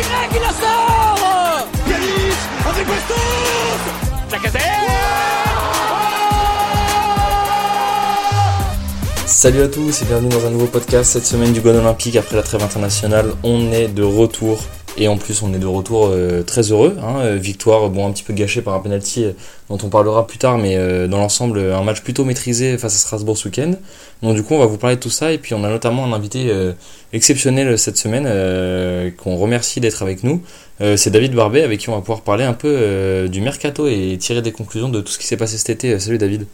Y, il la sort. Yanis, André Bastos Salut à tous et bienvenue dans un nouveau podcast. Cette semaine du Gone Olympique après la trêve internationale, on est de retour et en plus, on est de retour euh, très heureux. Hein, euh, victoire, bon, un petit peu gâchée par un penalty euh, dont on parlera plus tard, mais dans l'ensemble, un match plutôt maîtrisé face à Strasbourg ce week-end. Donc, du coup, on va vous parler de tout ça. Et puis, on a notamment un invité exceptionnel cette semaine qu'on remercie d'être avec nous. C'est David Barbet, avec qui on va pouvoir parler un peu du mercato et tirer des conclusions de tout ce qui s'est passé cet été. Salut David.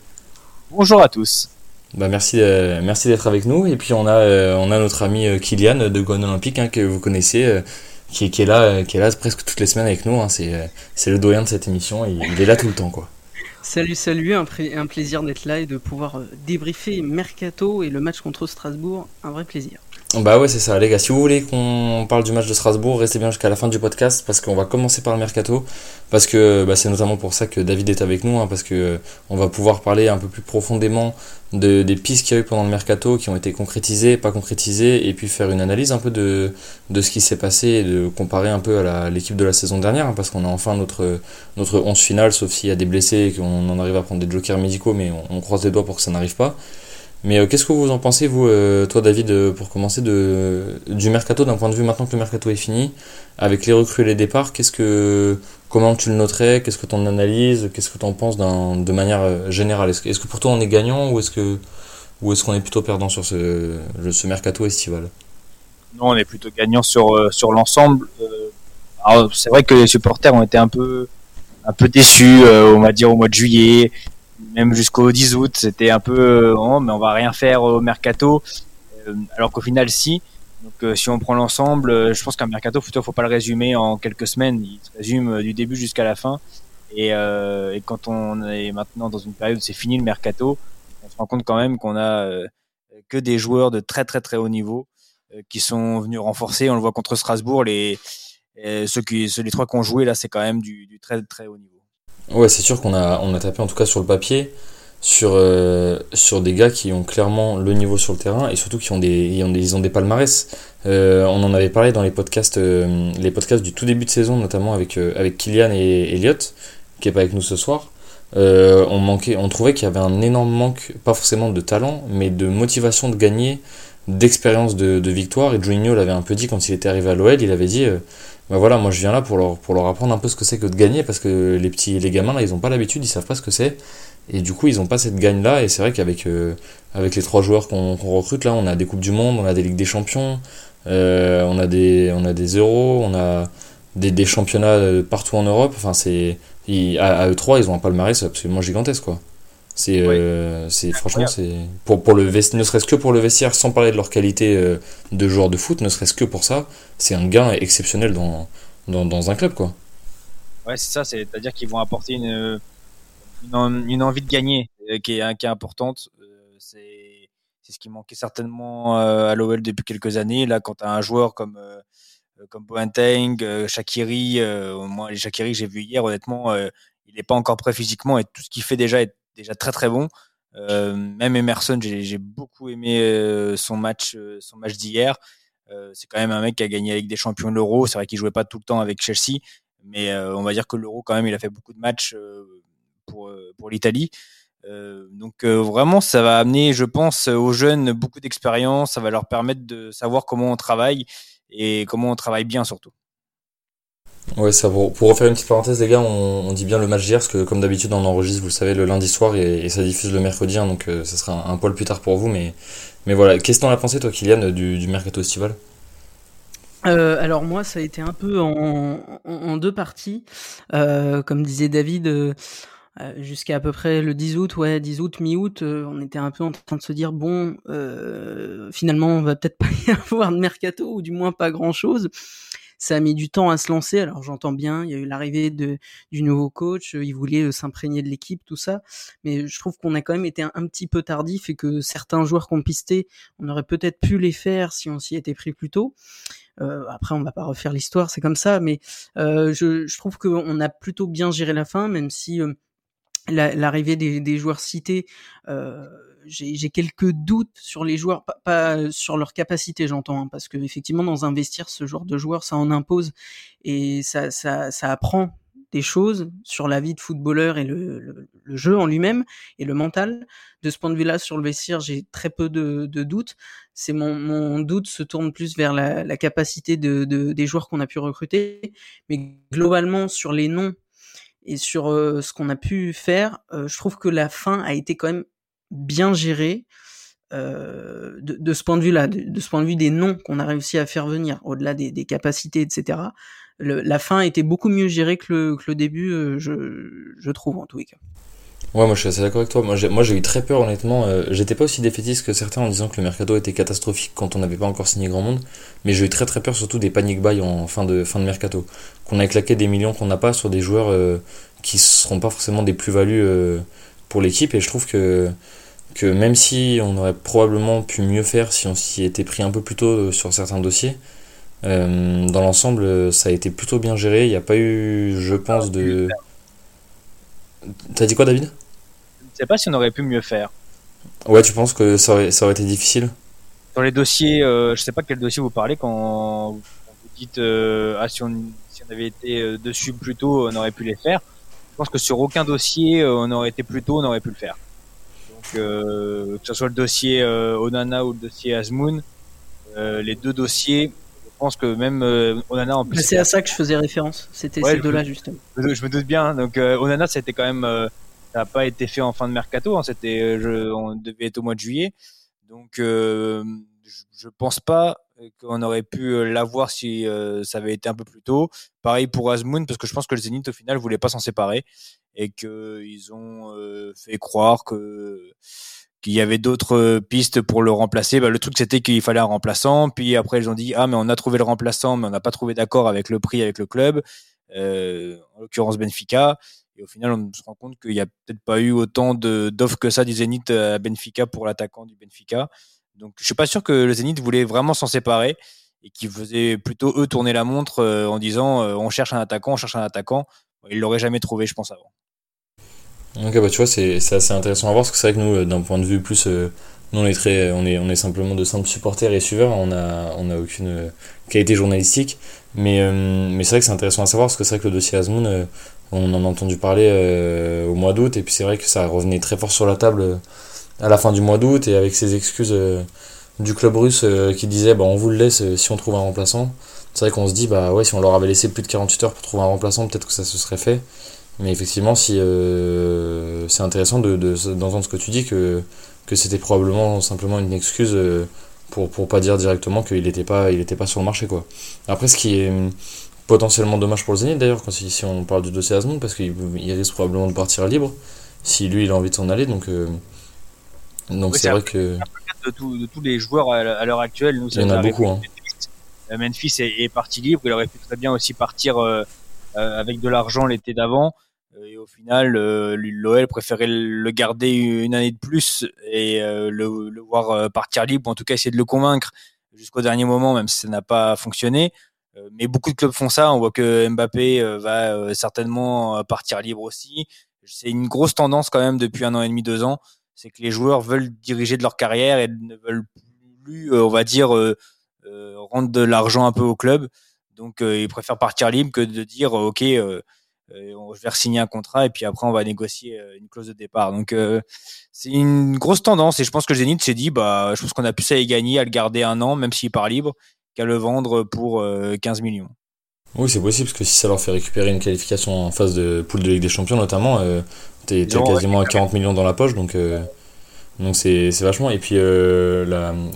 Bonjour à tous. Bah merci, merci d'être avec nous. Et puis on a, on a notre ami Kylian de Gone Olympique hein, que vous connaissez, qui, est là, qui est là presque toutes les semaines avec nous. Hein. C'est, le doyen de cette émission. Et il est là tout le temps, quoi. Salut, salut, un, un plaisir d'être là et de pouvoir euh, débriefer Mercato et le match contre Strasbourg. Un vrai plaisir. Bah ouais, c'est ça, les gars. Si vous voulez qu'on parle du match de Strasbourg, restez bien jusqu'à la fin du podcast parce qu'on va commencer par le mercato. Parce que bah, c'est notamment pour ça que David est avec nous, hein, parce que euh, on va pouvoir parler un peu plus profondément de, des pistes qu'il y a eu pendant le mercato qui ont été concrétisées, pas concrétisées, et puis faire une analyse un peu de, de ce qui s'est passé et de comparer un peu à l'équipe de la saison dernière, hein, parce qu'on a enfin notre, notre 11 finale, sauf s'il y a des blessés et qu'on en arrive à prendre des jokers médicaux, mais on, on croise les doigts pour que ça n'arrive pas. Mais euh, qu'est-ce que vous en pensez, vous, euh, toi David, euh, pour commencer, du mercato, d'un point de vue maintenant que le mercato est fini, avec les recrues et les départs, qu'est-ce que, comment tu le noterais, qu'est-ce que tu en analyses, qu'est-ce que tu en penses de manière générale? Est-ce que, est que, pour toi on est gagnant ou est-ce que ou est-ce qu'on est plutôt perdant sur ce, ce mercato estival? Non, on est plutôt gagnant sur, sur l'ensemble. c'est vrai que les supporters ont été un peu, un peu déçus, on va dire, au mois de juillet même jusqu'au 10 août, c'était un peu, euh, oh, mais on va rien faire au mercato, euh, alors qu'au final, si. Donc, euh, si on prend l'ensemble, je pense qu'un mercato, plutôt, faut pas le résumer en quelques semaines. Il se résume du début jusqu'à la fin. Et, et, quand on est maintenant dans une période où c'est fini le mercato, on se rend compte quand même qu'on a que des joueurs de très très très haut niveau qui sont venus renforcer. On le voit contre Strasbourg, les ceux qui, ceux, les trois qui ont joué là, c'est quand même du, du très très haut niveau. Ouais, c'est sûr qu'on a, on a tapé en tout cas sur le papier sur, euh, sur des gars qui ont clairement le niveau sur le terrain et surtout qui ont des, ils ont des, palmarès. Euh, on en avait parlé dans les podcasts, euh, les podcasts du tout début de saison, notamment avec, avec Kylian et Elliot, qui est pas avec nous ce soir. on, manquait, on trouvait qu'il y avait un énorme manque, pas forcément de talent, mais de motivation de gagner, d'expérience de, de victoire. Et Juninho l'avait un peu dit quand il était arrivé à l'OL, il avait dit bah voilà, moi je viens là pour leur, pour leur apprendre un peu ce que c'est que de gagner parce que les petits les gamins là ils ont pas l'habitude, ils savent pas ce que c'est et du coup ils ont pas cette gagne là et c'est vrai qu'avec euh, avec les trois joueurs qu'on recrute là, on a des coupes du monde, on a des ligues des champions, euh, on a des on a des euros, on a des, des championnats euh, partout en Europe, enfin c'est à, à eux trois ils ont un palmarès absolument gigantesque quoi. C'est, euh, c'est franchement, c'est pour, pour le vestiaire, ne serait-ce que pour le vestiaire, sans parler de leur qualité euh, de joueur de foot, ne serait-ce que pour ça, c'est un gain exceptionnel dans, dans, dans un club, quoi. Ouais, c'est ça, c'est-à-dire qu'ils vont apporter une, une, une, envie de gagner euh, qui, est, qui est importante. c'est, c'est ce qui manquait certainement à l'OL depuis quelques années. Là, quand tu as un joueur comme comme Boateng, Shakiri, moi les Shakiri que j'ai vu hier, honnêtement, il n'est pas encore prêt physiquement et tout ce qu'il fait déjà est déjà très très bon. Euh, même Emerson, j'ai beaucoup aimé euh, son match, euh, son match d'hier. c'est quand même un mec qui a gagné avec des champions de l'Euro. C'est vrai qu'il jouait pas tout le temps avec Chelsea, mais on va dire que l'Euro quand même, il a fait beaucoup de matchs pour pour l'Italie. donc vraiment, ça va amener, je pense, aux jeunes beaucoup d'expérience. Ça va leur permettre de savoir comment on travaille et comment on travaille bien surtout. Ouais, ça pour, pour refaire une petite parenthèse, les gars, on, dit bien le match d'hier, parce que comme d'habitude, on enregistre, vous le savez, le lundi soir et, ça diffuse le mercredi, hein, donc euh, ça sera un, poil plus tard pour vous. Mais, mais voilà, qu'est-ce que t'en as pensé, toi, Kylian, du, du mercato estival? Euh, alors moi, ça a été un peu en, en, deux parties. Euh, comme disait David, euh, jusqu'à à peu près le 10 août, ouais, 10 août, mi-août, on était un peu en train de se dire bon, finalement, on va peut-être pas y avoir de mercato ou du moins pas grand-chose ça a mis du temps à se lancer. Alors j'entends bien, il y a eu l'arrivée du nouveau coach, il voulait euh, s'imprégner de l'équipe, tout ça, mais je trouve qu'on a quand même été un, petit peu tardif et que certains joueurs qu'on pistait, on aurait peut-être pu les faire si on s'y était pris plus tôt. Euh, après, on va pas refaire l'histoire, c'est comme ça, mais euh, je, trouve qu'on a plutôt bien géré la fin, même si l'arrivée des, joueurs cités j'ai quelques doutes sur les joueurs, pas, sur leur capacité, j'entends, hein, parce que effectivement dans un vestiaire, ce genre de joueurs, ça en impose et ça, ça, ça apprend des choses sur la vie de footballeur et le, le, jeu en lui-même et le mental. De ce point de vue-là, sur le vestiaire, j'ai très peu de, de doutes. C'est mon, mon doute se tourne plus vers la, la capacité de, de, des joueurs qu'on a pu recruter, mais globalement sur les noms et sur euh, ce qu'on a pu faire, euh, je trouve que la fin a été quand même bien gérée. Euh, de, ce point de vue-là, de, ce point de vue des noms qu'on a réussi à faire venir, au-delà des, capacités, etc. La fin était beaucoup mieux gérée que le, début, euh, je, trouve en tous les cas. Ouais, moi je suis assez d'accord avec toi. Moi j'ai, eu très peur, honnêtement. Euh, j'étais pas aussi défaitiste que certains en disant que le mercato était catastrophique quand on n'avait pas encore signé grand monde. Mais j'ai eu très très peur, surtout des panic buy en fin de, fin de mercato. Qu'on a claqué des millions qu'on n'a pas sur des joueurs euh, qui seront pas forcément des plus-values pour l'équipe. Et je trouve que que même si on aurait probablement pu mieux faire si on s'y était pris un peu plus tôt euh, sur certains dossiers, euh, dans l'ensemble, ça a été plutôt bien géré. Il n'y a pas eu, je pense, de. T'as dit quoi, David? Je ne sais pas si on aurait pu mieux faire. Ouais, tu penses que ça aurait, ça aurait été difficile? Dans les dossiers, euh, je sais pas quel dossier vous parlez quand vous dites euh, ah, si, on, si on avait été dessus plus tôt, on aurait pu les faire. Je pense que sur aucun dossier, on aurait été plus tôt, on aurait pu le faire. Euh, que ce soit le dossier euh, Onana ou le dossier Azmoun, euh, les deux dossiers, je pense que même Onana en plus. C'est à ça que je faisais référence. C'était ces deux-là justement. Je, me doute bien. Donc Onana, c'était quand même, ça n'a pas été fait en fin de mercato. Hein, c'était, on devait être au mois de juillet. Donc je, je pense pas qu'on aurait pu l'avoir si ça avait été un peu plus tôt. Pareil pour Azmoun, parce que je pense que le Zénith au final voulait pas s'en séparer et qu'ils ont euh, fait croire que qu'il y avait d'autres euh, pistes pour le remplacer. Bah, le truc c'était qu'il fallait un remplaçant, puis après ils ont dit ah mais on a trouvé le remplaçant, mais on n'a pas trouvé d'accord avec le prix avec le club, euh, en l'occurrence Benfica. Et au final, on se rend compte qu'il n'y a peut-être pas eu autant d'offres que ça du Zénith à Benfica pour l'attaquant du Benfica. Donc je suis pas sûr que le Zénith voulait vraiment s'en séparer et qu'ils faisaient plutôt eux tourner la montre en disant on cherche un attaquant, on cherche un attaquant. Ils l'auraient jamais trouvé, je pense avant. Ok, bah tu vois, c'est assez intéressant à voir parce que c'est vrai que nous, euh, d'un point de vue plus. Euh, nous, on est, très, on, est, simplement de simples supporters et suiveurs, on n'a a aucune euh, qualité journalistique. Mais, mais c'est vrai que c'est intéressant à savoir parce que c'est vrai que le dossier Azmoun, on en a entendu parler au mois d'août et puis c'est vrai que ça revenait très fort sur la table à la fin du mois d'août et avec ces excuses du club russe qui disait bah, on vous le laisse si on trouve un remplaçant. C'est vrai qu'on se dit bah ouais, si on leur avait laissé plus de 48 heures pour trouver un remplaçant, peut-être que ça se serait fait. Mais effectivement, si euh, c'est intéressant d'entendre de, d'entendre ce que tu dis, que, que c'était probablement simplement une excuse euh, pour, pour pas dire directement qu'il n'était pas, pas sur le marché. Quoi. Après, ce qui est hum, potentiellement dommage pour le Zénith d'ailleurs, si, si on parle du dossier Asmund, parce qu'il il risque probablement de partir libre, si lui il a envie de s'en aller. Donc euh, donc c'est vrai que. De, de, tous les joueurs à l'heure actuelle, nous, il y en a beaucoup. Hein. Memphis est, est, parti libre, il aurait pu très bien aussi partir avec de l'argent l'été d'avant. Euh, et au final, euh, l'OL préférait le garder une année de plus et euh, le, le, voir partir libre, ou en tout cas essayer de le convaincre jusqu'au dernier moment, même si ça n'a pas fonctionné. Mais beaucoup de clubs font ça. On voit que Mbappé va certainement partir libre aussi. C'est une grosse tendance quand même depuis un an et demi, deux ans. C'est que les joueurs veulent diriger de leur carrière et ne veulent plus, on va dire, rendre de l'argent un peu au club. Donc ils préfèrent partir libre que de dire, ok, euh, je vais signer un contrat et puis après on va négocier euh, une clause de départ. Donc euh, c'est une grosse tendance et je pense que Zénith s'est dit bah je pense qu'on a plus à y gagner à le garder un an même s'il part libre qu'à le vendre pour 15 millions. Oui, c'est possible parce que si ça leur fait récupérer une qualification en phase de poule de Ligue des Champions notamment, euh, t'es quasiment à 40 millions dans la poche donc donc c'est vachement. Et puis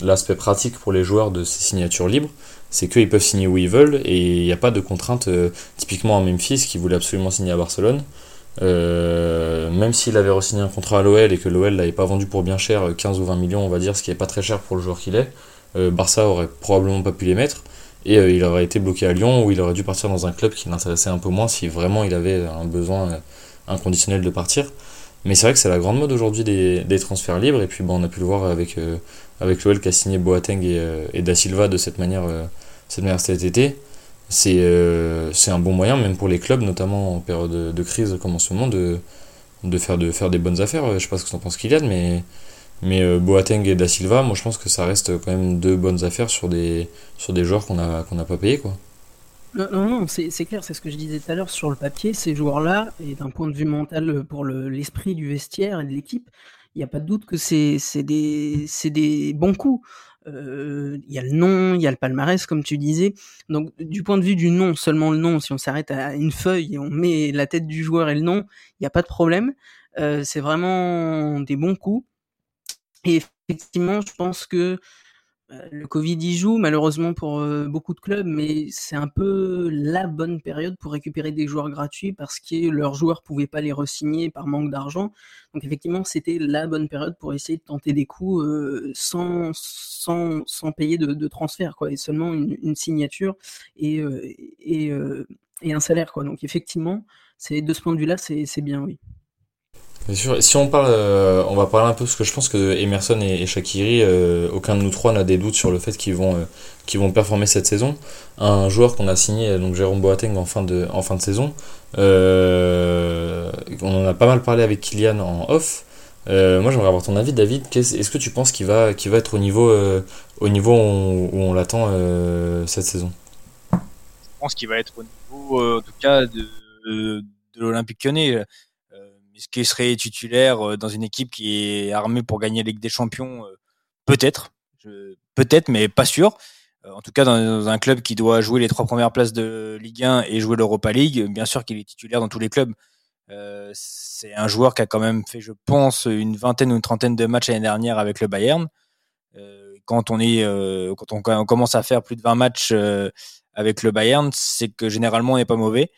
l'aspect pratique pour les joueurs de ces signatures libres c'est qu'ils peuvent signer où ils veulent et il n'y a pas de contrainte, euh, typiquement à Memphis qui voulait absolument signer à Barcelone. Euh, même s'il avait re-signé un contrat à l'OL et que l'OL l'avait pas vendu pour bien cher, 15 ou 20 millions on va dire, ce qui est pas très cher pour le joueur qu'il est, euh, Barça aurait probablement pas pu les mettre et il aurait été bloqué à Lyon ou il aurait dû partir dans un club qui l'intéressait un peu moins si vraiment il avait un besoin inconditionnel de partir. Mais c'est vrai que c'est la grande mode aujourd'hui des, transferts libres et puis bon, on a pu le voir avec avec l'OL qui a signé Boateng et, euh, et, Da Silva de cette manière, euh, cette manière cet été, c'est euh, un bon moyen, même pour les clubs, notamment en période de, crise comme en ce moment, de, de, faire, de faire des bonnes affaires. Je sais pas ce que tu en penses, Kylian, mais Mais Boateng et Da Silva, moi je pense que ça reste quand même deux bonnes affaires sur des, sur des joueurs qu'on n'a qu'on a pas payés. Quoi. Non, non, c'est clair, c'est ce que je disais tout à l'heure sur le papier, ces joueurs-là, et d'un point de vue mental pour l'esprit du vestiaire et de l'équipe, il n'y a pas de doute que c'est des, des bons coups. Euh, il y a le nom, il y a le palmarès, comme tu disais. Donc, du point de vue du nom, seulement le nom, si on s'arrête à une feuille et on met la tête du joueur et le nom, il n'y a pas de problème. Euh, c'est vraiment des bons coups. Et effectivement, je pense que euh, le Covid y joue malheureusement pour euh, beaucoup de clubs, mais c'est un peu la bonne période pour récupérer des joueurs gratuits parce que leurs joueurs pouvaient pas les resigner par manque d'argent. Donc effectivement, c'était la bonne période pour essayer de tenter des coups euh, sans, sans, sans payer de, transfert, quoi, et seulement une, signature et, et, un salaire, quoi. Donc effectivement, de ce point de vue-là, c'est bien, oui. Si on parle, euh, on va parler un peu parce que je pense que Emerson et, Shakiri, euh, aucun de nous trois n'a des doutes sur le fait qu'ils vont, euh, vont performer cette saison. Un joueur qu'on a signé, donc Jérôme Boateng en fin de, en fin de saison, on en a pas mal parlé avec Kylian en off. moi, j'aimerais avoir ton avis, David. Est-ce que tu penses qu'il va, qu'il va être au niveau, au niveau où on, l'attend cette saison? Je pense qu'il va être au niveau, en tout cas, de, de l'Olympique Lyonnais est-ce qu'il serait titulaire euh, dans une équipe qui est armée pour gagner la Ligue des Champions euh, Peut-être, peut-être, mais pas sûr. Euh, en tout cas, dans un club qui doit jouer les trois premières places de Ligue 1 et jouer l'Europa League, bien sûr qu'il est titulaire dans tous les clubs. c'est un joueur qui a quand même fait, je pense, une vingtaine ou une trentaine de matchs l'année dernière avec le Bayern. quand on est, quand on, commence à faire plus de 20 matchs avec le Bayern, c'est que généralement on n'est pas mauvais.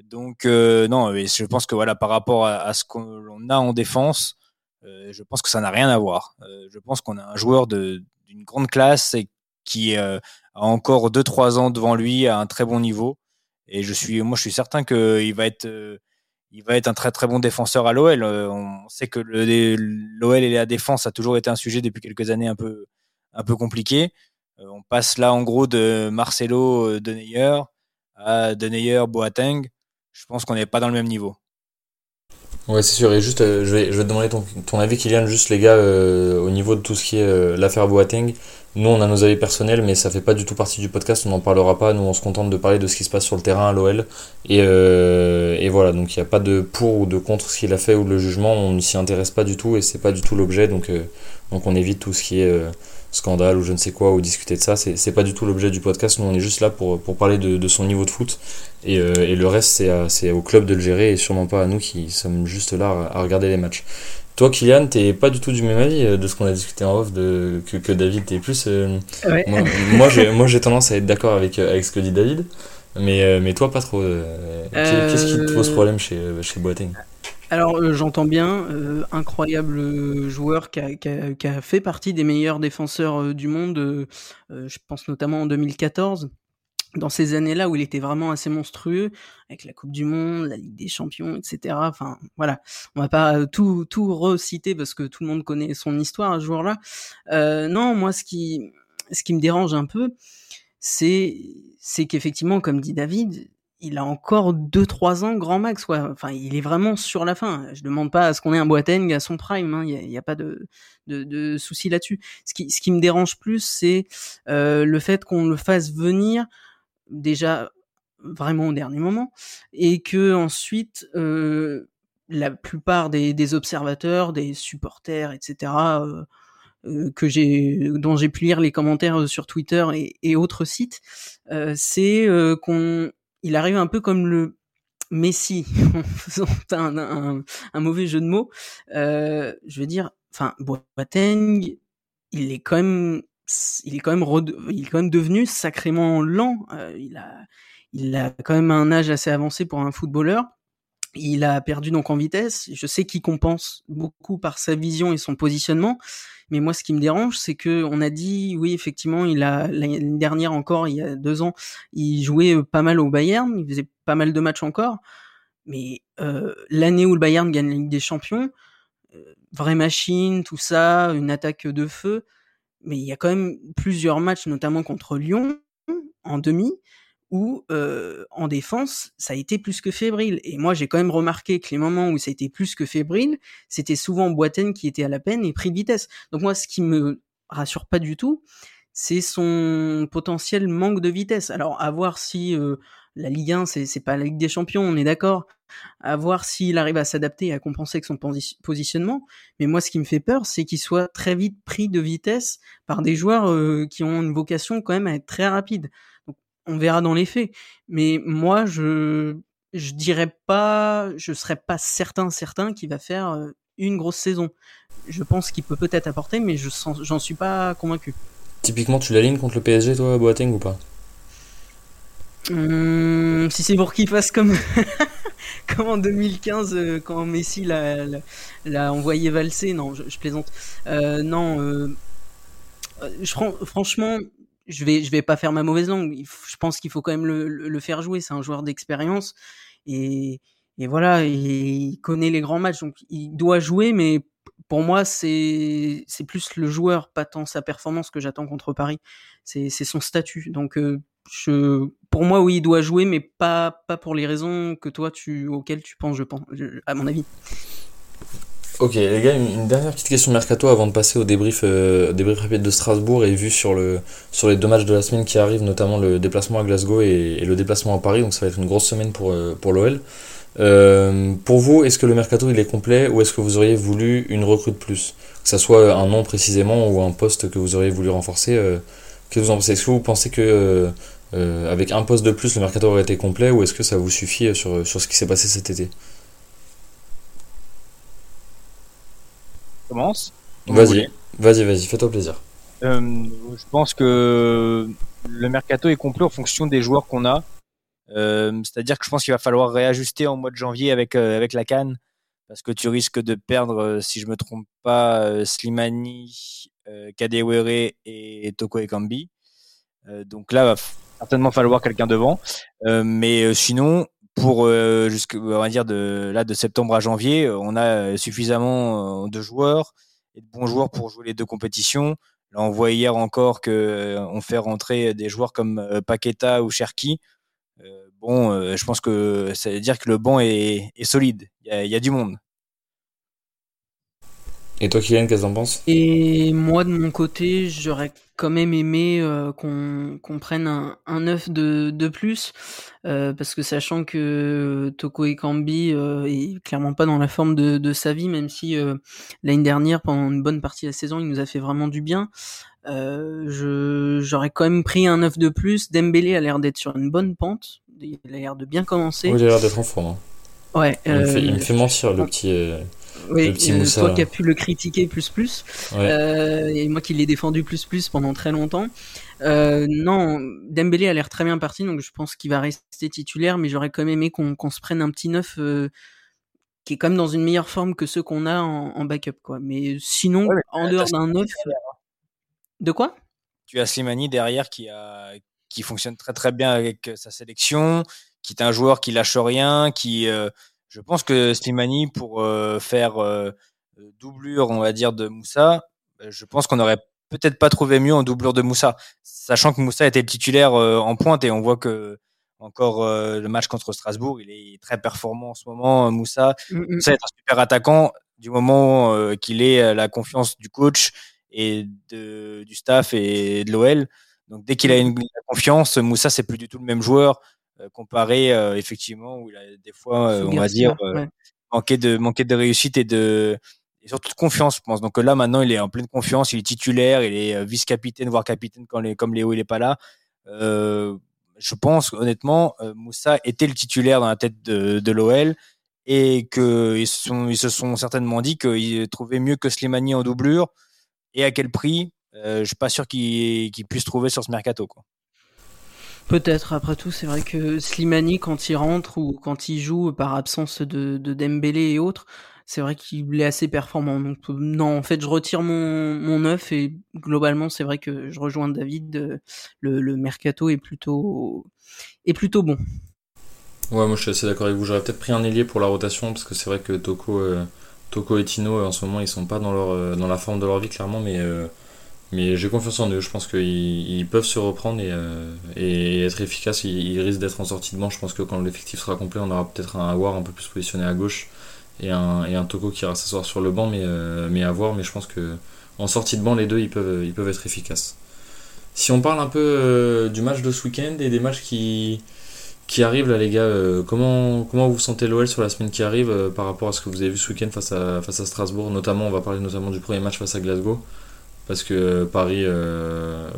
Donc euh, non, je pense que voilà par rapport à, ce qu'on a en défense, euh, je pense que ça n'a rien à voir. Euh, je pense qu'on a un joueur d'une grande classe et qui a encore 2-3 ans devant lui à un très bon niveau. Et je suis, moi, je suis certain qu'il va être, il va être un très très bon défenseur à l'OL. on sait que l'OL et la défense a toujours été un sujet depuis quelques années un peu, un peu compliqué. on passe là en gros de Marcelo Deneyer à Deneyer Boateng je pense qu'on n'est pas dans le même niveau. Ouais, c'est sûr. Et juste, euh, je, vais, je vais te demander ton, ton avis, Kylian, juste les gars, euh, au niveau de tout ce qui est euh, l'affaire Boateng. Nous, on a nos avis personnels, mais ça fait pas du tout partie du podcast. On n'en parlera pas. Nous, on se contente de parler de ce qui se passe sur le terrain à l'OL. Et, et voilà. Donc, il n'y a pas de pour ou de contre ce qu'il a fait ou le jugement. On ne s'y intéresse pas du tout et c'est pas du tout l'objet. Donc, donc, on évite tout ce qui est scandale ou je ne sais quoi ou discuter de ça. C'est pas du tout l'objet du podcast. Nous, on est juste là pour, pour parler de, de son niveau de foot. Et, euh, et le reste, c'est au club de le gérer et sûrement pas à nous qui sommes juste là à regarder les matchs. Toi, Kylian, t'es pas du tout du même avis euh, de ce qu'on a discuté en off de, que, que David. T'es plus. Euh, ouais. Moi, moi j'ai tendance à être d'accord avec, avec ce que dit David. Mais, mais toi, pas trop. Qu'est-ce qui te pose problème chez, chez Boateng? Alors euh, j'entends bien, euh, incroyable euh, joueur qui a, qui, a, qui a, fait partie des meilleurs défenseurs du monde, je pense notamment en 2014, dans ces années-là où il était vraiment assez monstrueux, avec la Coupe du Monde, la Ligue des Champions, etc. Enfin voilà, on va pas tout, tout reciter parce que tout le monde connaît son histoire à ce joueur-là. non, moi ce qui, ce qui me dérange un peu, c'est c'est qu'effectivement, comme dit David, il a encore 2-3 ans grand max quoi. Enfin, il est vraiment sur la fin. Je demande pas à ce qu'on ait un Boateng à son prime. Hein. Il n'y a, pas de, de, de souci là-dessus. Ce qui, ce qui me dérange plus, c'est euh, le fait qu'on le fasse venir déjà vraiment au dernier moment et que ensuite euh, la plupart des, des, observateurs, des supporters, etc. Euh, euh, que j'ai dont j'ai pu lire les commentaires sur Twitter et, et autres sites, euh, c'est euh, qu'on il arrive un peu comme le Messi, en faisant un, un, mauvais jeu de mots. Euh, je veux dire, enfin, Boateng, il est quand même, il est quand même, il est devenu sacrément lent. Euh, il a, il a quand même un âge assez avancé pour un footballeur. Il a perdu donc en vitesse. Je sais qu'il compense beaucoup par sa vision et son positionnement, mais moi, ce qui me dérange, c'est que on a dit, oui, effectivement, il a l'année dernière encore, il y a deux ans, il jouait euh, pas mal au Bayern, il faisait pas mal de matchs encore. Mais euh, l'année où le Bayern gagne la Ligue des Champions, euh, vraie machine, tout ça, une attaque de feu. Mais il y a quand même plusieurs matchs, notamment contre Lyon en demi, où en défense, ça a été plus que fébrile. Et moi, j'ai quand même remarqué que les moments où ça a été plus que fébrile, c'était souvent Boiten qui était à la peine et pris de vitesse. Donc moi, ce qui me rassure pas du tout, c'est son potentiel manque de vitesse. Alors à voir si la Ligue 1, c'est pas la Ligue des Champions, on est d'accord. À voir s'il arrive à s'adapter et à compenser avec son positionnement. Mais moi, ce qui me fait peur, c'est qu'il soit très vite pris de vitesse par des joueurs qui ont une vocation quand même à être très rapides on verra dans les faits. Mais moi, je je dirais pas, je serais pas certain certain qu'il va faire euh, une grosse saison. Je pense qu'il peut peut-être apporter, mais je j'en suis pas convaincu. Typiquement, tu l'alignes contre le PSG, toi, Boateng ou pas? Hum, Si c'est pour qu'il fasse comme comme en 2015 euh, quand Messi l'a envoyé valser, non, je, plaisante. Euh, non, je, franchement, je vais je vais pas faire ma mauvaise langue. Je pense qu'il faut quand même le, le, faire jouer. C'est un joueur d'expérience et, et voilà, il connaît les grands matchs, donc il doit jouer. Mais pour moi, c'est c'est plus le joueur, pas tant sa performance que j'attends contre Paris. C'est c'est son statut. Donc euh, je pour moi oui, il doit jouer, mais pas pas pour les raisons que toi tu auxquelles tu penses, je pense, à mon avis. Ok les gars, une, dernière petite question mercato avant de passer au débrief, euh, débrief rapide de Strasbourg et vu sur, le, sur les deux matchs de la semaine qui arrivent, notamment le déplacement à Glasgow et, le déplacement à Paris, donc ça va être une grosse semaine pour, euh, pour l'OL. Euh, pour vous, est-ce que le mercato il est complet ou est-ce que vous auriez voulu une recrue de plus? Que ça soit un nom précisément ou un poste que vous auriez voulu renforcer euh, que vous en pensez? Est-ce que vous pensez que avec un poste de plus le mercato aurait été complet ou est-ce que ça vous suffit sur, sur ce qui s'est passé cet été? Vas-y, vas-y, vas-y, fais-toi plaisir. Euh, je pense que le mercato est complet en fonction des joueurs qu'on a. Euh, c'est-à-dire que je pense qu'il va falloir réajuster en mois de janvier avec euh, avec la canne parce que tu risques de perdre, si je me trompe pas, Slimani, Kadewere et Toko Ekambi. donc là, va certainement falloir quelqu'un devant. mais sinon, pour euh, jusque on va dire de là de septembre à janvier, on a suffisamment euh, de joueurs et de bons joueurs pour jouer les deux compétitions. Là, on voit hier encore que euh, on fait rentrer des joueurs comme euh, Paqueta ou Cherki. bon, je pense que ça veut dire que le banc est, solide. Il y a, du monde. Et toi, Kylian, qu'est-ce que t'en penses? Et moi, de mon côté, j'aurais quand même aimé euh, qu'on prenne un, un œuf de, de plus, euh, parce que sachant que Toko Ekambi euh, est clairement pas dans la forme de, de sa vie, même si euh, l'année dernière, pendant une bonne partie de la saison, il nous a fait vraiment du bien. J'aurais quand même pris un œuf de plus. Dembélé a l'air d'être sur une bonne pente. Il a l'air de bien commencer. Oui, il a l'air d'être en forme. Hein. Ouais. Il me, fait, il, me fait, mentir, le petit... Oui, le petit Moussa, toi qui as pu le critiquer plus plus, euh, et moi qui l'ai défendu plus plus pendant très longtemps. Euh, non, Dembélé a l'air très bien parti, donc je pense qu'il va rester titulaire, mais j'aurais quand même aimé qu'on se prenne un petit neuf euh, qui est quand même dans une meilleure forme que ceux qu'on a en, en, backup, quoi. Mais sinon, en dehors d'un neuf, de quoi? Tu as Slimani derrière qui a qui fonctionne très très bien avec sa sélection, qui est un joueur qui lâche rien, qui euh, je pense que Slimani, pour euh, faire euh, doublure, on va dire, de Moussa, euh, je pense qu'on aurait peut-être pas trouvé mieux en doublure de Moussa, sachant que Moussa était le titulaire en pointe et on voit que encore le match contre Strasbourg, il est très performant en ce moment. Moussa, mm, mm. Moussa est un super attaquant du moment qu'il ait la confiance du coach et de, du staff et de l'OL. Donc dès qu'il a une, confiance, Moussa c'est plus du tout le même joueur. Euh, comparé euh, effectivement où il a des fois, euh, on va dire, manqué de manquer de réussite et de et surtout de confiance, je pense. Donc là, maintenant, il est en pleine confiance, il est titulaire, il est vice-capitaine, voire capitaine quand les, comme Léo il est pas là. Euh, je pense honnêtement, Moussa était le titulaire dans la tête de, de l'OL et que ils se sont, ils se sont certainement dit qu'ils trouvaient mieux que Slimani en doublure et à quel prix. Euh, je suis pas sûr qu'ils qu puissent trouver sur ce mercato. Quoi. Peut-être, après tout, c'est vrai que Slimani, quand il rentre ou quand il joue par absence de, de Dembélé et autres, c'est vrai qu'il est assez performant. Donc, non, en fait, je retire mon, œuf et globalement, c'est vrai que je rejoins David. Le, le mercato est plutôt, est plutôt bon. Ouais, moi je suis assez d'accord avec vous. J'aurais peut-être pris un ailier pour la rotation parce que c'est vrai que Toko, euh, Toko et Tino en ce moment ils sont pas dans leur, euh, dans la forme de leur vie clairement, mais euh, Mais j'ai confiance en eux. Je pense qu'ils peuvent se reprendre et, et être efficaces. Ils, risquent d'être en sortie de banc. Je pense que quand l'effectif sera complet, on aura peut-être un Awar un peu plus positionné à gauche et un, et un Toko qui ira s'asseoir sur le banc, mais, mais à voir. Mais je pense que en sortie de banc, les deux, ils peuvent, ils peuvent être efficaces. Si on parle un peu euh, du match de ce week-end et des matchs qui, qui arrivent là les gars, euh, comment, comment vous sentez l'OL sur la semaine qui arrive euh, par rapport à ce que vous avez vu ce week-end face à, face à Strasbourg? Notamment, on va parler notamment du premier match face à Glasgow. Parce que Paris,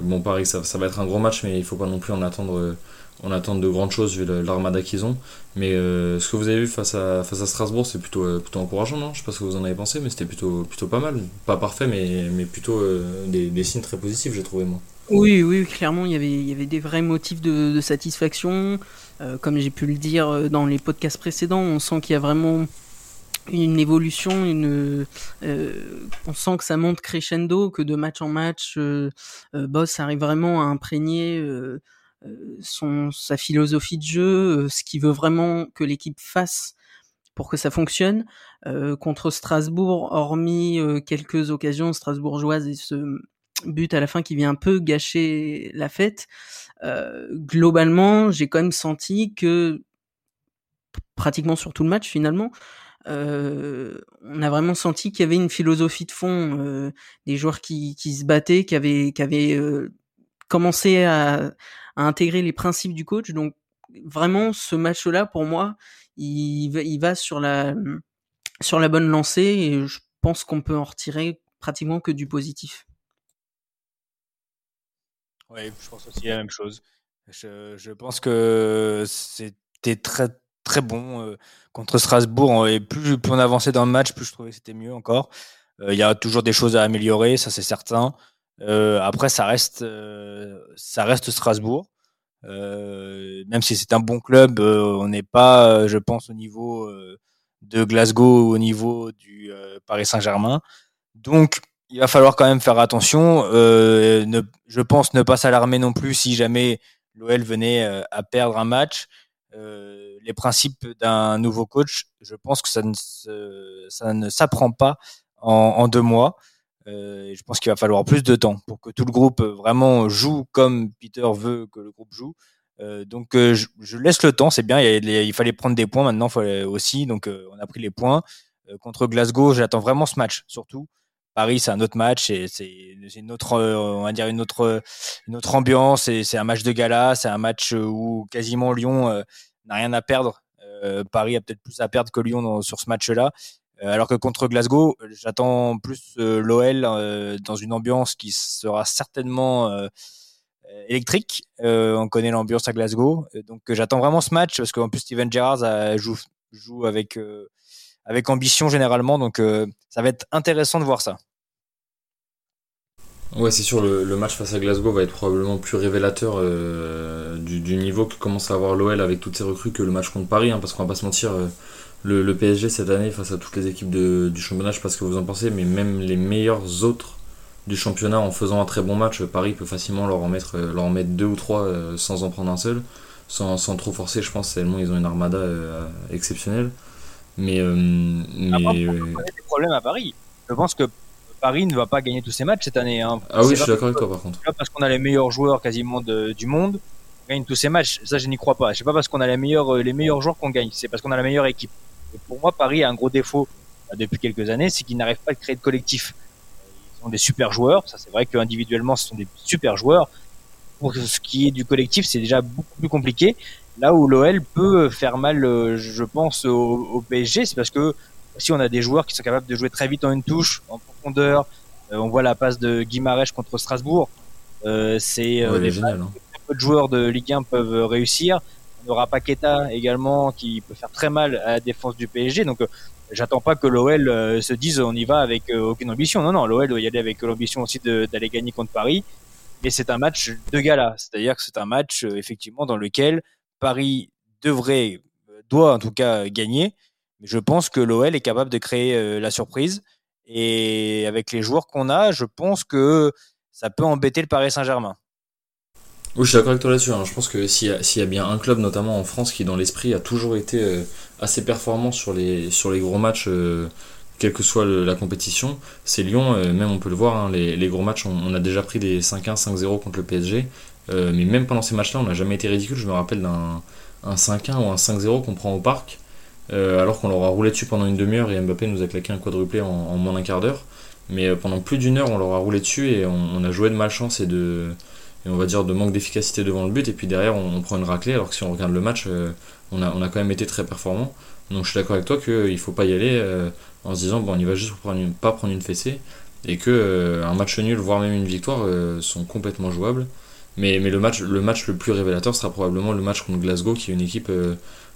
bon Paris ça, va être un gros match, mais il faut pas non plus en attendre, en attendre de grandes choses vu l'armada qu'ils ont. Mais ce que vous avez vu face à, face à Strasbourg, c'est plutôt, plutôt encourageant, non? Je sais pas ce que vous en avez pensé, mais c'était plutôt, plutôt pas mal. Pas parfait, mais, mais plutôt des, des signes très positifs, j'ai trouvé moi. Oui, oui, clairement, il y avait, il y avait des vrais motifs de, satisfaction. Euh, comme j'ai pu le dire euh, dans les podcasts précédents, on sent qu'il y a vraiment une évolution, une, euh, on sent que ça monte crescendo, que de match en match, Boss arrive vraiment à imprégner son, sa philosophie de jeu, ce qu'il veut vraiment que l'équipe fasse pour que ça fonctionne. contre Strasbourg, hormis quelques occasions strasbourgeoises et ce but à la fin qui vient un peu gâcher la fête. Euh, globalement, j'ai quand même senti que pratiquement sur tout le match finalement, euh, on a vraiment senti qu'il y avait une philosophie de fond, euh, des joueurs qui, qui, se battaient, qui avaient, qui avaient commencé à, à, intégrer les principes du coach. Donc vraiment, ce match-là, pour moi, il, il va sur la, sur la bonne lancée et je pense qu'on peut en retirer pratiquement que du positif. Oui, je pense aussi la même chose. Je, je pense que c'était très très bon euh, contre Strasbourg et plus, plus on avançait dans le match, plus je trouvais que c'était mieux encore. Euh, il y a toujours des choses à améliorer, ça c'est certain. Euh, après, ça reste ça reste Strasbourg. même si c'est un bon club, on n'est pas, je pense, au niveau de Glasgow au niveau du Paris Saint-Germain. Donc il va falloir quand même faire attention. Euh, je pense ne pas s'alarmer non plus si jamais l'OL venait à perdre un match. Euh, les principes d'un nouveau coach, je pense que ça ne, ça ne s'apprend pas en, deux mois. Euh, je pense qu'il va falloir plus de temps pour que tout le groupe vraiment joue comme Peter veut que le groupe joue. Euh, donc euh, je, laisse le temps, c'est bien. Il, fallait prendre des points maintenant aussi, donc on a pris les points contre Glasgow. J'attends vraiment ce match, surtout Paris, c'est un autre match et c'est une autre, euh, on va dire une autre, une autre ambiance. Et c'est un match de gala, c'est un match où quasiment Lyon euh, n'a rien à perdre. Euh, Paris a peut-être plus à perdre que Lyon sur ce match-là. alors que contre Glasgow, j'attends plus l'OL dans une ambiance qui sera certainement électrique. on connaît l'ambiance à Glasgow, donc j'attends vraiment ce match parce qu'en plus Steven Gerrard joue, joue avec avec ambition généralement. Donc euh, ça va être intéressant de voir ça. Ouais, c'est sûr, le, match face à Glasgow va être probablement plus révélateur euh, du, niveau que commence à avoir l'OL avec toutes ses recrues que le match contre Paris, hein, parce qu'on va pas se mentir, euh, le, PSG cette année face à toutes les équipes du championnat, je sais pas ce que vous en pensez, mais même les meilleurs autres du championnat en faisant un très bon match, Paris peut facilement leur en mettre, deux ou trois sans en prendre un seul, sans, sans trop forcer, je pense, tellement ils ont une armada exceptionnelle. Mais, euh, mais il y a des problèmes à Paris. Je pense que Paris ne va pas gagner tous ses matchs cette année. Hein. Ah oui, je suis d'accord avec toi par contre. parce qu'on a les meilleurs joueurs quasiment du monde, on gagne tous ces matchs. Ça, je n'y crois pas. C'est pas parce qu'on a les meilleurs, euh, les meilleurs joueurs qu'on gagne. C'est parce qu'on a la meilleure équipe. Et pour moi, Paris a un gros défaut euh, depuis quelques années, c'est qu'ils n'arrivent pas à créer de collectif. Ils sont des super joueurs. Ça, c'est vrai que individuellement, ce sont des super joueurs. Pour ce qui est du collectif, c'est déjà beaucoup plus compliqué. Là où l'OL peut faire mal, euh, je pense, au, PSG, c'est parce que si on a des joueurs qui sont capables de jouer très vite en une touche, en profondeur, euh, on voit la passe de Guimarães contre Strasbourg. Euh, c'est euh, des hein. peu de joueurs de Ligue 1 peuvent réussir. On aura Paqueta également qui peut faire très mal à la défense du PSG. Donc j'attends pas que l'OL se dise on y va avec aucune ambition. Non, non, l'OL doit y aller avec l'ambition aussi d'aller gagner contre Paris. Mais c'est un match de gala, c'est-à-dire que c'est un match effectivement dans lequel Paris devrait, euh, doit en tout cas gagner. Mais je pense que l'OL est capable de créer euh, la surprise. Et avec les joueurs qu'on a, je pense que ça peut embêter le Paris Saint-Germain. Oui, je suis d'accord avec toi là-dessus. Hein. Je pense que s'il y, a bien un club, notamment en France, qui dans l'esprit a toujours été euh, assez performant sur les, sur les gros matchs, que quelle que soit la compétition. C'est Lyon, même on peut le voir, hein, les, gros matchs, on, a déjà pris des 5-1, 5-0 contre le PSG. Mais même pendant ces matchs-là, on n'a jamais été ridicule. Je me rappelle d'un 5-1 ou un 5-0 qu'on prend au parc, alors qu'on leur a roulé dessus pendant une demi-heure et Mbappé nous a claqué un quadruplé en, moins d'un quart d'heure. Mais pendant plus d'une heure, on leur a roulé dessus et on, a joué de malchance et de, et on va dire de manque d'efficacité devant le but et puis derrière on, prend une raclée alors que si on regarde le match euh, on, a, quand même été très performant donc je suis d'accord avec toi qu'il ne faut pas y aller euh, en se disant bon on y va juste pour prendre pas prendre une fessée et que euh, un match nul voire même une victoire sont complètement jouables mais, mais le, match, le match le plus révélateur sera probablement le match contre Glasgow qui est une équipe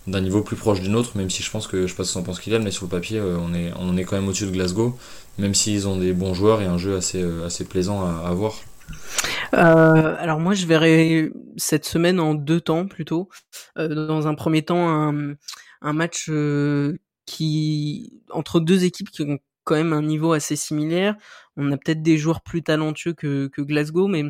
d'un niveau plus proche d'une autre même si je pense que je sais pas ce qu'on pense qu'il a mais sur le papier on est, on est quand même au-dessus de Glasgow même s'ils ont des bons joueurs et un jeu assez, assez plaisant à, à voir euh, alors moi, je verrai cette semaine en deux temps plutôt. Euh, dans un premier temps, un, un match euh, qui entre deux équipes qui ont quand même un niveau assez similaire. On a peut-être des joueurs plus talentueux que, que Glasgow, mais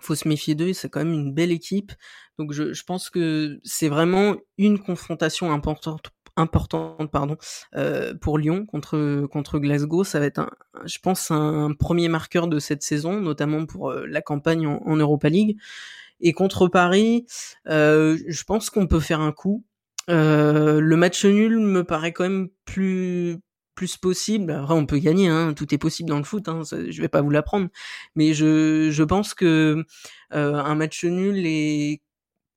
faut se méfier d'eux. C'est quand même une belle équipe. Donc je, je pense que c'est vraiment une confrontation importante importante pardon euh, pour Lyon contre contre Glasgow ça va être un, je pense un premier marqueur de cette saison notamment pour euh, la campagne en, Europa League et contre Paris euh, je pense qu'on peut faire un coup le match nul me paraît quand même plus plus possible. Après, on peut gagner, hein, tout est possible dans le foot. Hein, je vais pas vous l'apprendre, mais je, je pense que un match nul est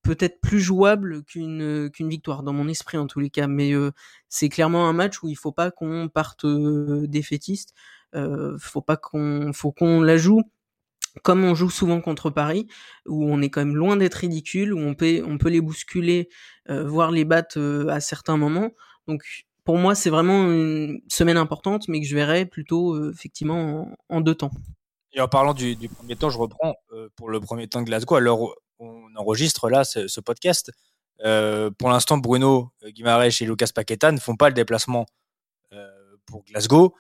peut-être plus jouable qu'une qu'une victoire dans mon esprit en tous les cas. Mais euh, c'est clairement un match où il faut pas qu'on parte euh, défaitiste. Euh, faut pas qu'on faut qu'on la joue comme on joue souvent contre Paris où on est quand même loin d'être ridicule où on peut on peut les bousculer euh, voire les battre à certains moments. Donc pour moi c'est vraiment une semaine importante mais que je verrai plutôt effectivement en, deux temps et en parlant du, du premier temps je reprends pour le premier temps de Glasgow alors on enregistre là ce, podcast. Euh, pour l'instant, Bruno Guimaraes et Lucas Paqueta ne font pas le déplacement euh, pour Glasgow,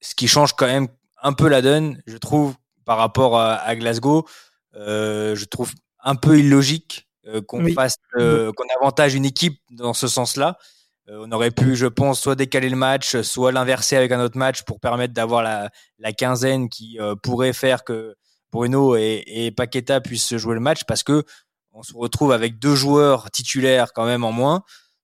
ce qui change quand même un peu la donne, je trouve, par rapport à, Glasgow. Euh, je trouve un peu illogique qu'on fasse, qu'on avantage une équipe dans ce sens-là. On aurait pu, je pense, soit décaler le match, soit l'inverser avec un autre match pour permettre d'avoir la, la, quinzaine qui pourrait faire que Bruno et, et Paqueta puissent jouer le match parce que on se retrouve avec deux joueurs titulaires quand même en moins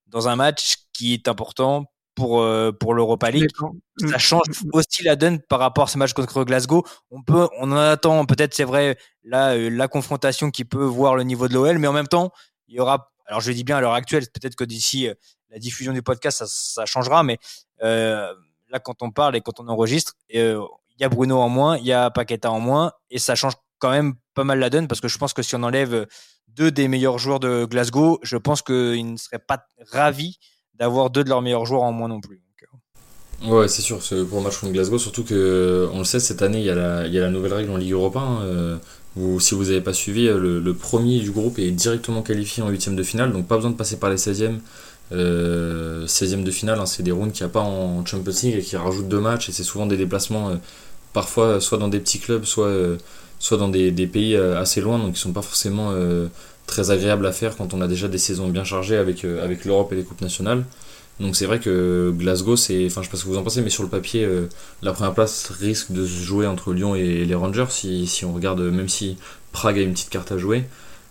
dans un match qui est important pour euh, pour l'Europa League. Ça change mm, mm. aussi la donne par rapport à ce match contre Glasgow. On peut on en attend peut-être c'est vrai là euh, la confrontation qui peut voir le niveau de l'OL mais en même temps, il y aura alors je dis bien à l'heure actuelle, peut-être que d'ici euh, la diffusion du podcast ça, ça changera mais là quand on parle et quand on enregistre il y a Bruno en moins, il y a Paqueta en moins, et ça change quand même pas mal la donne parce que je pense que si on enlève deux des meilleurs joueurs de Glasgow, je pense qu'ils ne seraient pas ravis d'avoir deux de leurs meilleurs joueurs en moins non plus. Euh. Ouais, c'est sûr, pour le match contre Glasgow, surtout que, on le sait, cette année, il y a la, il y a nouvelle règle en Ligue Europa. Hein, euh, si vous n'avez pas suivi, le, premier du groupe est directement qualifié en huitième de finale, donc pas besoin de passer par les 16e. 16e euh, de finale, hein, c'est des rounds qu'il n'y a pas en Champions League et qui rajoutent deux matchs, et c'est souvent des déplacements parfois soit dans des petits clubs, soit, euh, soit dans des, pays euh, assez loin, donc ils sont pas forcément euh, très agréables à faire quand on a déjà des saisons bien chargées avec, avec l'Europe et les coupes nationales. Donc c'est vrai que Glasgow, c'est, enfin je sais pas ce que vous en pensez, mais sur le papier, la première place risque de se jouer entre Lyon et les Rangers si, si on regarde, même si Prague a une petite carte à jouer.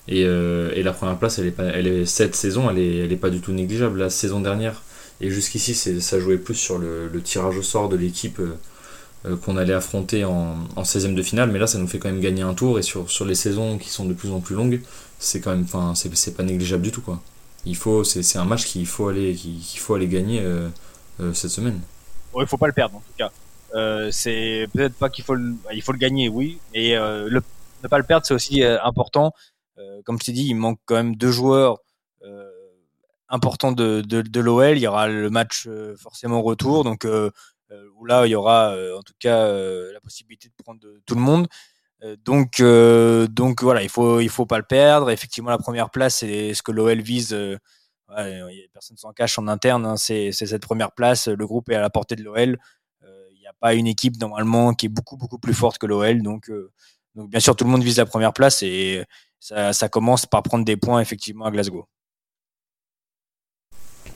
Et, et la première place, elle est pas, elle est, cette saison, elle est, elle est pas du tout négligeable. La saison dernière et jusqu'ici, ça jouait plus sur le, le tirage au sort de l'équipe euh, qu'on allait affronter en, en 16e de finale, mais là ça nous fait quand même gagner un tour et sur, sur les saisons qui sont de plus en plus longues, c'est quand même, enfin c'est pas négligeable du tout quoi. Il faut, c'est un match qu'il faut aller, qu'il faut aller gagner euh, euh, cette semaine. il faut pas le perdre en tout cas. Euh, c'est peut-être pas qu'il faut le, il faut le gagner, oui, mais euh, le, ne pas le perdre c'est aussi important. Comme je t'ai dit, il manque quand même deux joueurs importants de, de, de l'OL. Il y aura le match forcément retour, donc euh, où là il y aura euh, en tout cas euh, la possibilité de prendre tout le monde. donc, donc voilà, il faut il faut pas le perdre. Effectivement, la première place, c'est ce que l'OL vise. Personne s'en cache en interne, hein, c'est cette première place. Le groupe est à la portée de l'OL. Il n'y a pas une équipe normalement qui est beaucoup beaucoup plus forte que l'OL. Donc, donc bien sûr, tout le monde vise la première place et ça, ça commence par prendre des points effectivement à Glasgow.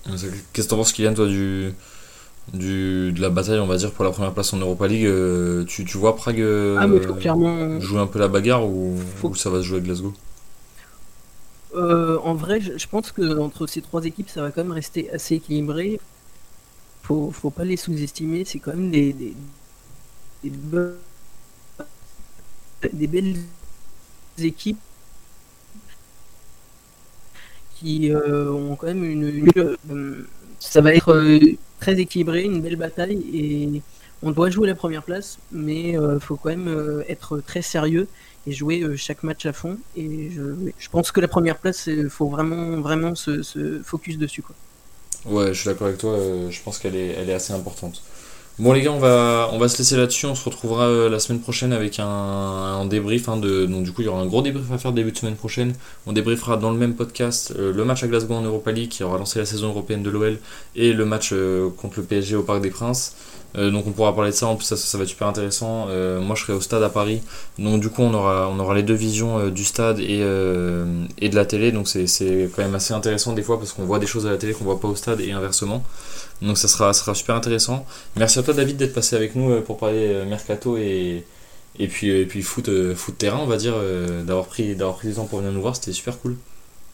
Qu'est-ce que tu penses, Kylian, toi, du, du, de la bataille, on va dire, pour la première place en Europa League? Euh, tu, tu vois Prague euh, Ah, mais faut clairement. jouer un peu la bagarre ou, Faut- ou ça va se jouer à Glasgow? Euh, en vrai, je, je pense que entre ces trois équipes, ça va quand même rester assez équilibré. Faut, faut pas les sous-estimer. C'est quand même des, des, des, be- des belles équipes qui euh, ont quand même une. euh, ça va être euh, très équilibré, une belle bataille et on doit jouer la première place, mais euh, faut quand même être très sérieux et jouer chaque match à fond. Et je, je pense que la première place, il faut vraiment, vraiment se, se focus dessus. Quoi. Ouais, je suis d'accord avec toi, je pense qu'elle est, elle est assez importante. Bon les gars, on va, on va se laisser là-dessus, on se retrouvera euh, la semaine prochaine avec un, débrief. hein, de, donc du coup, il y aura un gros débrief à faire début de semaine prochaine. On débriefera dans le même podcast euh, le match à Glasgow en Europa League qui aura lancé la saison européenne de l'OL et le match euh, contre le PSG au Parc des Princes. Euh, donc on pourra parler de ça, en plus ça, ça va être super intéressant. Euh, moi je serai au stade à Paris, donc du coup on aura, on aura les deux visions euh, du stade et, et de la télé, donc c'est quand même assez intéressant des fois parce qu'on voit des choses à la télé qu'on voit pas au stade et inversement. Donc ça sera, ça sera super intéressant. Merci à toi David d'être passé avec nous pour parler mercato et, et puis, et puis foot, foot terrain on va dire, d'avoir pris, d'avoir pris du temps pour venir nous voir, c'était super cool.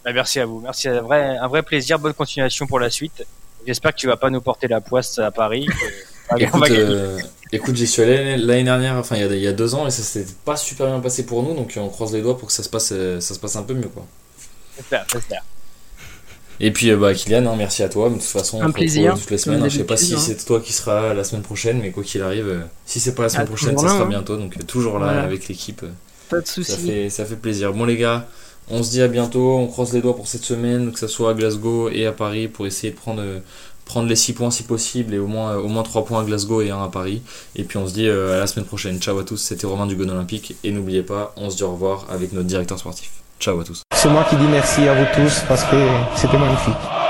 Bah, merci à vous. Merci, un vrai, un vrai plaisir. Bonne continuation pour la suite. J'espère que tu vas pas nous porter la poisse à Paris. que- va Écoute, euh, écoute j'y suis allé l'année dernière, enfin il y, a, il y a deux ans et ça s'était pas super bien passé pour nous, donc on croise les doigts pour que ça se passe, euh, ça se passe un peu mieux quoi. J'espère, j'espère. Et puis euh, bah Kylian, hein, merci à toi. De toute façon, Un on se plaisir, retrouve toutes les semaines. hein. Je sais pas si hein. c'est toi qui seras la semaine prochaine, mais quoi qu'il arrive, euh, si c'est pas la semaine Ah, prochaine, ça là, sera hein. bientôt. Donc toujours là Voilà. avec l'équipe. Pas de Ça soucis. fait, ça fait plaisir. Bon les gars, on se dit à bientôt. On croise les doigts pour cette semaine, que ce soit à Glasgow et à Paris, pour essayer de prendre, euh, prendre les 6 points si possible et au moins, au moins 3 points à Glasgow et 1 à Paris. Et puis on se dit euh, à la semaine prochaine. Ciao à tous, c'était Romain du Gon Olympique. Et n'oubliez pas, on se dit au revoir avec notre directeur sportif. Ciao à tous. C'est moi qui dis merci à vous tous parce que c'était magnifique.